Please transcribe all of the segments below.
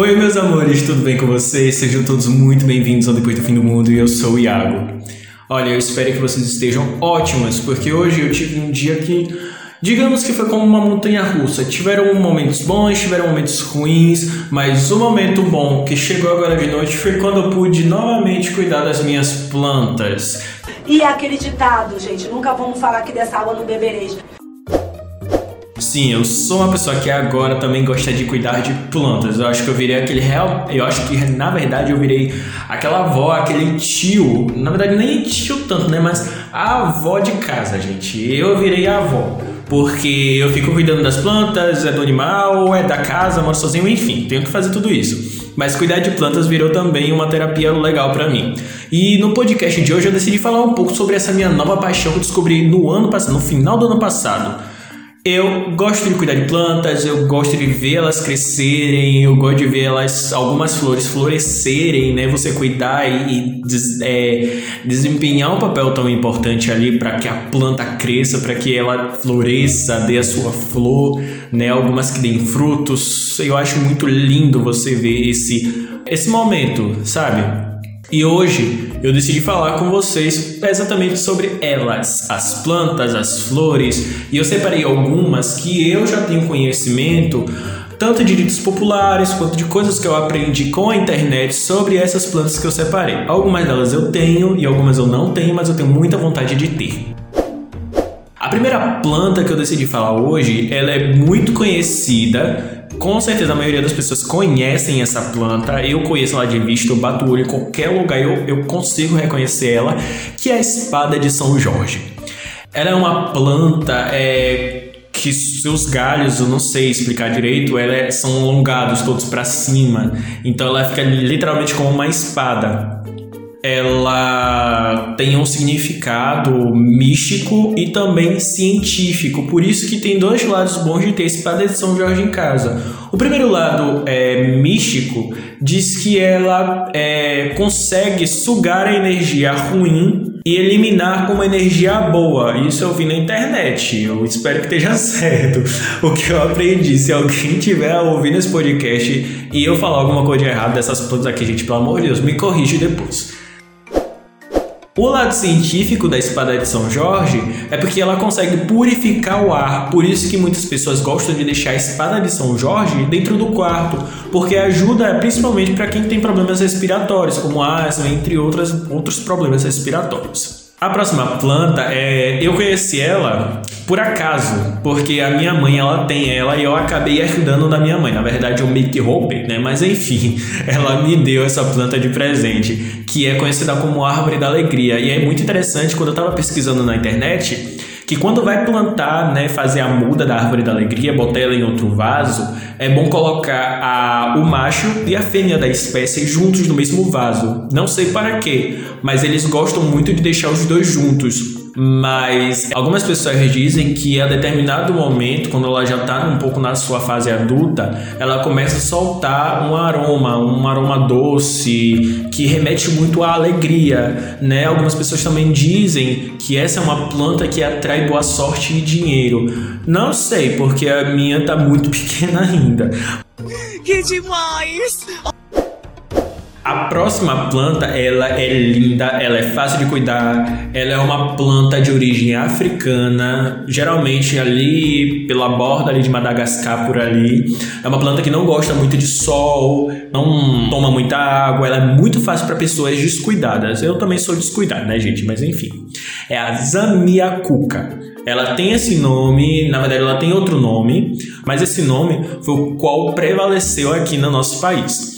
Oi, meus amores, tudo bem com vocês? Sejam todos muito bem-vindos ao Depois do Fim do Mundo e eu sou o Iago. Olha, eu espero que vocês estejam ótimas, porque hoje eu tive um dia que, digamos que foi como uma montanha russa. Tiveram momentos bons, tiveram momentos ruins, mas o momento bom que chegou agora de noite foi quando eu pude novamente cuidar das minhas plantas. E aquele ditado, gente, nunca vamos falar que dessa água não bebereis. Sim, eu sou uma pessoa que agora também gosta de cuidar de plantas. Eu acho que eu virei aquele real. Eu acho que na verdade eu virei aquela avó, aquele tio. Na verdade, nem tio tanto, né? Mas a avó de casa, gente. Eu virei a avó. Porque eu fico cuidando das plantas, é do animal, é da casa, moro sozinho, enfim, tenho que fazer tudo isso. Mas cuidar de plantas virou também uma terapia legal para mim. E no podcast de hoje eu decidi falar um pouco sobre essa minha nova paixão que eu descobri no ano passado, no final do ano passado eu gosto de cuidar de plantas, eu gosto de ver elas crescerem, eu gosto de ver elas, algumas flores florescerem, né? Você cuidar e, e des, é, desempenhar um papel tão importante ali para que a planta cresça, para que ela floresça, dê a sua flor, né? Algumas que deem frutos. Eu acho muito lindo você ver esse, esse momento, sabe? E hoje eu decidi falar com vocês exatamente sobre elas, as plantas, as flores, e eu separei algumas que eu já tenho conhecimento, tanto de ditos populares quanto de coisas que eu aprendi com a internet sobre essas plantas que eu separei. Algumas delas eu tenho e algumas eu não tenho, mas eu tenho muita vontade de ter. A primeira planta que eu decidi falar hoje, ela é muito conhecida com certeza a maioria das pessoas conhecem essa planta. Eu conheço ela de vista, eu bato o olho em qualquer lugar, eu, eu consigo reconhecer ela, que é a espada de São Jorge. Ela é uma planta é, que seus galhos, eu não sei explicar direito, ela é, são alongados todos para cima. Então ela fica literalmente como uma espada ela tem um significado místico e também científico. Por isso que tem dois lados bons de ter esse Padre de São Jorge em casa. O primeiro lado é místico, diz que ela é, consegue sugar a energia ruim e eliminar com uma energia boa. Isso eu vi na internet. Eu espero que esteja certo o que eu aprendi. Se alguém tiver ouvindo esse podcast e eu falar alguma coisa de errado dessas plantas aqui, gente, pelo amor de Deus, me corrige depois. O lado científico da espada de São Jorge é porque ela consegue purificar o ar, por isso que muitas pessoas gostam de deixar a espada de São Jorge dentro do quarto, porque ajuda principalmente para quem tem problemas respiratórios, como asma, entre outras, outros problemas respiratórios. A próxima planta é. Eu conheci ela por acaso, porque a minha mãe ela tem ela e eu acabei ajudando da minha mãe. Na verdade, eu meio que roubei, né? Mas enfim, ela me deu essa planta de presente, que é conhecida como árvore da alegria. E é muito interessante quando eu estava pesquisando na internet que quando vai plantar, né, fazer a muda da árvore da alegria, botar ela em outro vaso, é bom colocar a, o macho e a fêmea da espécie juntos no mesmo vaso. Não sei para quê, mas eles gostam muito de deixar os dois juntos mas algumas pessoas dizem que a determinado momento, quando ela já está um pouco na sua fase adulta, ela começa a soltar um aroma, um aroma doce que remete muito à alegria, né? Algumas pessoas também dizem que essa é uma planta que atrai boa sorte e dinheiro. Não sei, porque a minha está muito pequena ainda. Que demais! A próxima planta, ela é linda, ela é fácil de cuidar, ela é uma planta de origem africana, geralmente ali pela borda ali de Madagascar por ali. É uma planta que não gosta muito de sol, não toma muita água, ela é muito fácil para pessoas descuidadas. Eu também sou descuidado, né, gente? Mas enfim. É a Zamiacuca. Ela tem esse nome, na verdade ela tem outro nome, mas esse nome foi o qual prevaleceu aqui no nosso país.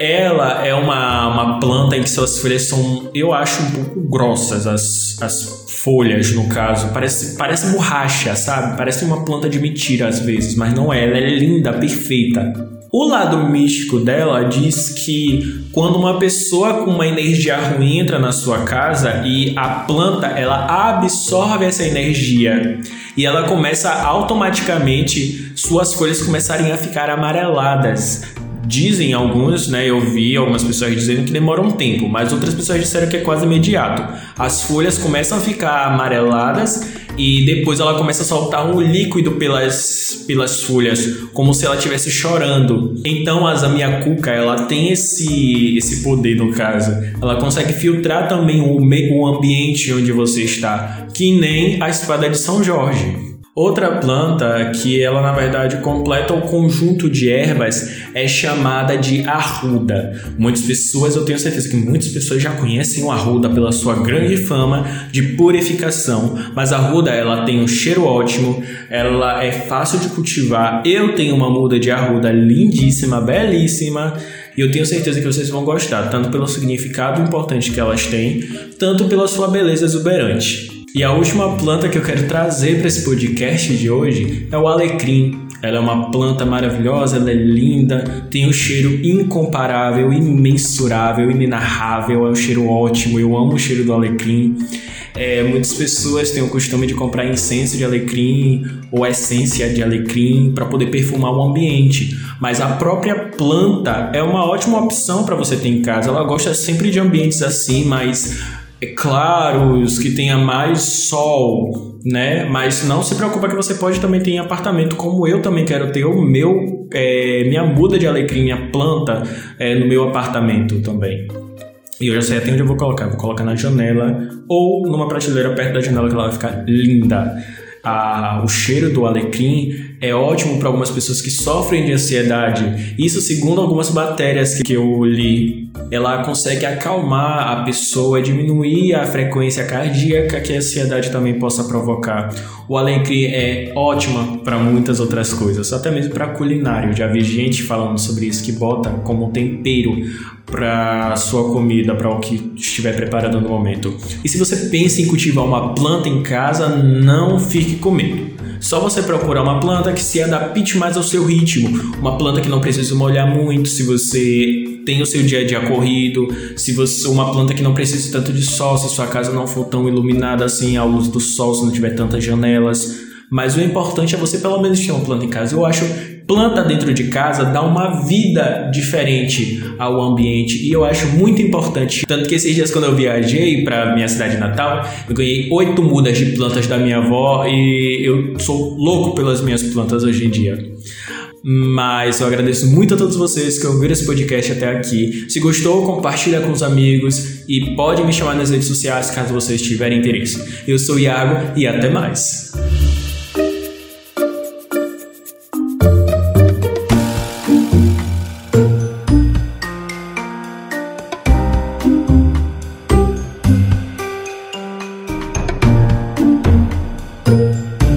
Ela é uma, uma planta em que suas folhas são, eu acho, um pouco grossas, as, as folhas, no caso. Parece, parece borracha, sabe? Parece uma planta de mentira às vezes, mas não é. Ela é linda, perfeita. O lado místico dela diz que quando uma pessoa com uma energia ruim entra na sua casa e a planta ela absorve essa energia e ela começa automaticamente suas folhas começarem a ficar amareladas Dizem alguns, né? Eu vi algumas pessoas dizendo que demora um tempo, mas outras pessoas disseram que é quase imediato. As folhas começam a ficar amareladas e depois ela começa a soltar um líquido pelas, pelas folhas, como se ela estivesse chorando. Então a Zamiacuca, ela tem esse, esse poder no caso. Ela consegue filtrar também o, o ambiente onde você está, que nem a espada de São Jorge. Outra planta que ela na verdade completa o conjunto de ervas é chamada de arruda. Muitas pessoas, eu tenho certeza que muitas pessoas já conhecem o arruda pela sua grande fama de purificação, mas a arruda ela tem um cheiro ótimo, ela é fácil de cultivar. Eu tenho uma muda de arruda lindíssima, belíssima. E eu tenho certeza que vocês vão gostar, tanto pelo significado importante que elas têm, tanto pela sua beleza exuberante. E a última planta que eu quero trazer para esse podcast de hoje é o alecrim. Ela é uma planta maravilhosa, ela é linda, tem um cheiro incomparável, imensurável, inenarrável, é um cheiro ótimo. Eu amo o cheiro do alecrim. É, muitas pessoas têm o costume de comprar incenso de alecrim ou essência de alecrim para poder perfumar o ambiente, mas a própria planta é uma ótima opção para você ter em casa. Ela gosta sempre de ambientes assim, mais é claros, que tenha mais sol, né? Mas não se preocupa que você pode também ter em apartamento, como eu também quero ter o meu, é, minha muda de alecrim, minha planta é, no meu apartamento também. E eu já sei até onde eu vou colocar. Vou colocar na janela ou numa prateleira perto da janela que ela vai ficar linda. Ah, o cheiro do alecrim é ótimo para algumas pessoas que sofrem de ansiedade. Isso, segundo algumas matérias que eu li, ela consegue acalmar a pessoa, diminuir a frequência cardíaca que a ansiedade também possa provocar. O alecrim é ótima para muitas outras coisas, até mesmo para culinário. Já vi gente falando sobre isso que bota como tempero para sua comida, para o que estiver preparando no momento. E se você pensa em cultivar uma planta em casa, não fique com medo. Só você procurar uma planta que se adapte mais ao seu ritmo, uma planta que não precisa molhar muito, se você tem o seu dia a dia corrido, se você uma planta que não precisa tanto de sol, se sua casa não for tão iluminada assim à luz do sol, se não tiver tantas janelas. Mas o importante é você pelo menos ter uma planta em casa. Eu acho planta dentro de casa dá uma vida diferente ao ambiente e eu acho muito importante. Tanto que esses dias quando eu viajei para minha cidade natal, eu ganhei oito mudas de plantas da minha avó e eu sou louco pelas minhas plantas hoje em dia. Mas eu agradeço muito a todos vocês que ouviram esse podcast até aqui. Se gostou, compartilha com os amigos e pode me chamar nas redes sociais caso vocês tiverem interesse. Eu sou Iago e até mais.